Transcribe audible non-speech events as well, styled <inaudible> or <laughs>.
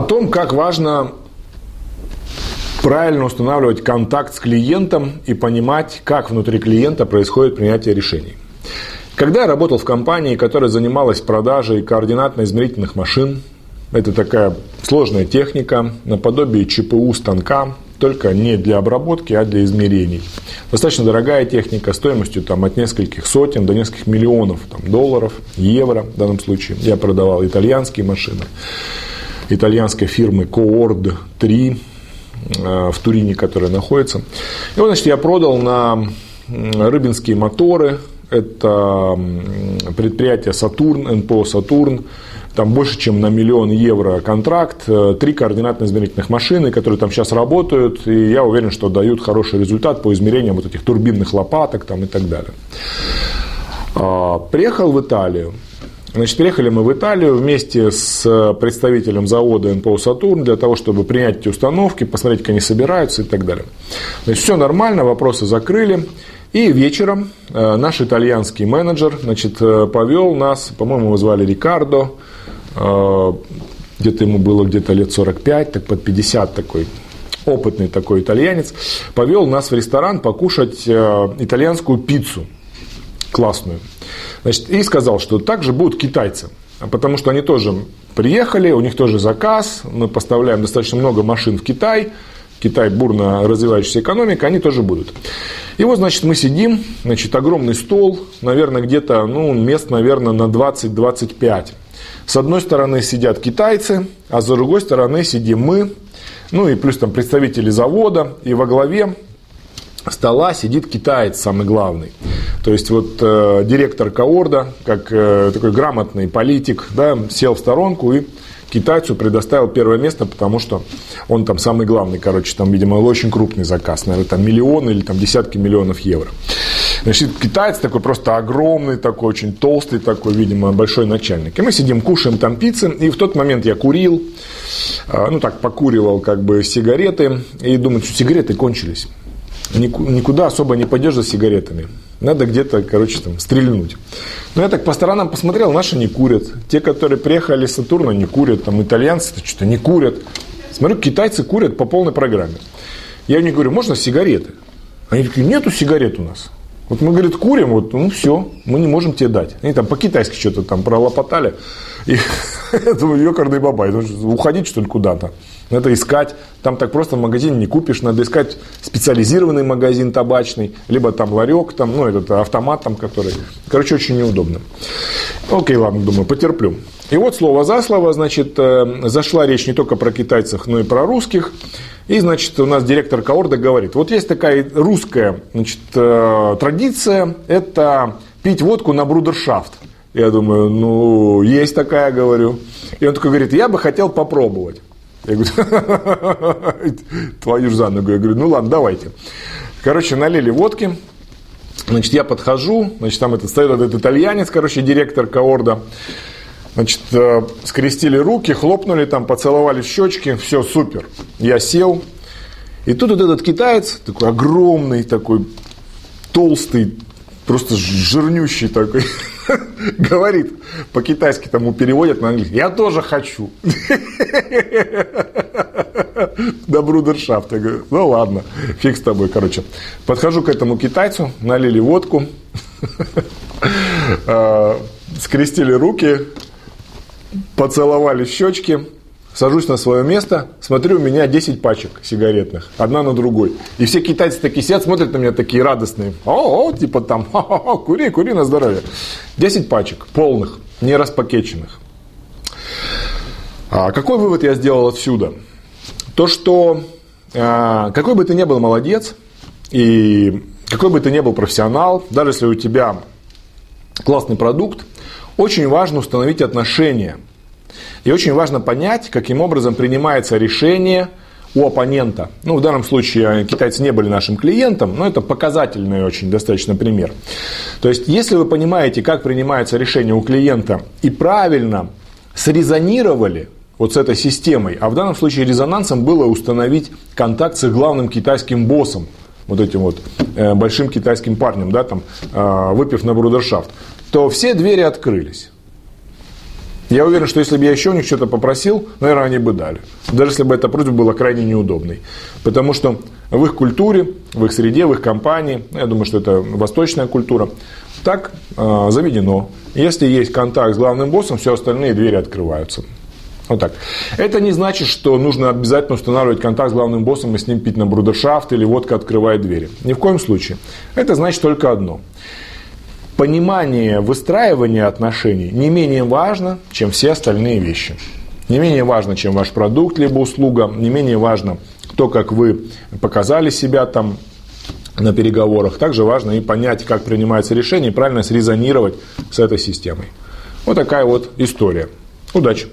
том, как важно правильно устанавливать контакт с клиентом и понимать, как внутри клиента происходит принятие решений. Когда я работал в компании, которая занималась продажей координатно-измерительных машин, это такая сложная техника, наподобие ЧПУ станка, только не для обработки, а для измерений. Достаточно дорогая техника, стоимостью там, от нескольких сотен до нескольких миллионов там, долларов, евро в данном случае. Я продавал итальянские машины, итальянской фирмы Coord 3 э, в Турине, которая находится. Вот, значит, я продал на рыбинские моторы, это предприятие Сатурн, НПО Сатурн, там больше, чем на миллион евро контракт, э, три координатно-измерительных машины, которые там сейчас работают, и я уверен, что дают хороший результат по измерениям вот этих турбинных лопаток там, и так далее. А, приехал в Италию. Значит, приехали мы в Италию вместе с представителем завода НПО «Сатурн» для того, чтобы принять эти установки, посмотреть, как они собираются и так далее. Значит, все нормально, вопросы закрыли. И вечером э, наш итальянский менеджер значит, э, повел нас, по-моему, его звали Рикардо, э, где-то ему было где-то лет 45, так под 50 такой опытный такой итальянец, повел нас в ресторан покушать итальянскую пиццу классную. Значит, и сказал, что также будут китайцы. Потому что они тоже приехали, у них тоже заказ, мы поставляем достаточно много машин в Китай, Китай бурно развивающаяся экономика, они тоже будут. И вот, значит, мы сидим, значит, огромный стол, наверное, где-то, ну, мест, наверное, на 20-25. С одной стороны сидят китайцы, а с другой стороны сидим мы, ну и плюс там представители завода, и во главе стола сидит китаец самый главный. То есть вот э, директор Каорда, как э, такой грамотный политик, да, сел в сторонку и китайцу предоставил первое место, потому что он там самый главный, короче, там, видимо, очень крупный заказ, наверное, там миллионы или там десятки миллионов евро. Значит, китаец такой просто огромный, такой очень толстый, такой, видимо, большой начальник. И мы сидим, кушаем там пиццы, и в тот момент я курил, а, ну так, покуривал как бы сигареты, и думаю, что сигареты кончились. Никуда особо не пойдешь за сигаретами. Надо где-то, короче, там, стрельнуть. Но я так по сторонам посмотрел, наши не курят. Те, которые приехали с Сатурна, не курят. Там итальянцы что-то не курят. Смотрю, китайцы курят по полной программе. Я у говорю, можно сигареты? Они такие, нету сигарет у нас. Вот мы, говорит, курим, вот, ну все, мы не можем тебе дать. Они там по-китайски что-то там пролопотали. И <laughs> думаю, ёкарный бабай, уходить что ли куда-то. Надо искать, там так просто в магазине не купишь, надо искать специализированный магазин табачный, либо там ларек, там, ну, этот автомат там, который, короче, очень неудобно. Окей, ладно, думаю, потерплю. И вот слово за слово, значит, э, зашла речь не только про китайцев, но и про русских. И, значит, у нас директор Каорда говорит, вот есть такая русская значит, э, традиция, это пить водку на брудершафт. Я думаю, ну, есть такая, говорю. И он такой говорит, я бы хотел попробовать. Я говорю, <laughs> твою ж за ногу. Я говорю, ну ладно, давайте. Короче, налили водки. Значит, я подхожу, значит, там этот, стоит этот итальянец, короче, директор Каорда. Значит, э, скрестили руки, хлопнули там, поцеловали в щечки, все, супер. Я сел, и тут вот этот китаец, такой огромный, такой толстый, просто жирнющий такой, <laughs> говорит, по-китайски тому переводят на английский, я тоже хочу. <laughs> До брудершафт. Я говорю, ну ладно, фиг с тобой, короче. Подхожу к этому китайцу, налили водку, а, <laughs> скрестили руки, поцеловали щечки, Сажусь на свое место, смотрю, у меня 10 пачек сигаретных, одна на другой. И все китайцы такие сидят, смотрят на меня такие радостные. О, о типа там, Ха-ха-ха, кури, кури на здоровье. 10 пачек, полных, не распакеченных. А какой вывод я сделал отсюда? То, что а, какой бы ты ни был молодец, и какой бы ты ни был профессионал, даже если у тебя классный продукт, очень важно установить отношения – и очень важно понять, каким образом принимается решение у оппонента. Ну, в данном случае китайцы не были нашим клиентом, но это показательный очень достаточно пример. То есть, если вы понимаете, как принимается решение у клиента и правильно срезонировали вот с этой системой, а в данном случае резонансом было установить контакт с главным китайским боссом, вот этим вот э, большим китайским парнем, да, там, э, выпив на брудершафт, то все двери открылись. Я уверен, что если бы я еще у них что-то попросил, наверное, они бы дали. Даже если бы эта просьба была крайне неудобной. Потому что в их культуре, в их среде, в их компании, я думаю, что это восточная культура, так э, заведено. Если есть контакт с главным боссом, все остальные двери открываются. Вот так. Это не значит, что нужно обязательно устанавливать контакт с главным боссом и с ним пить на брудершафт или водка открывает двери. Ни в коем случае. Это значит только одно – понимание выстраивания отношений не менее важно, чем все остальные вещи. Не менее важно, чем ваш продукт либо услуга, не менее важно то, как вы показали себя там на переговорах. Также важно и понять, как принимается решение, и правильно срезонировать с этой системой. Вот такая вот история. Удачи!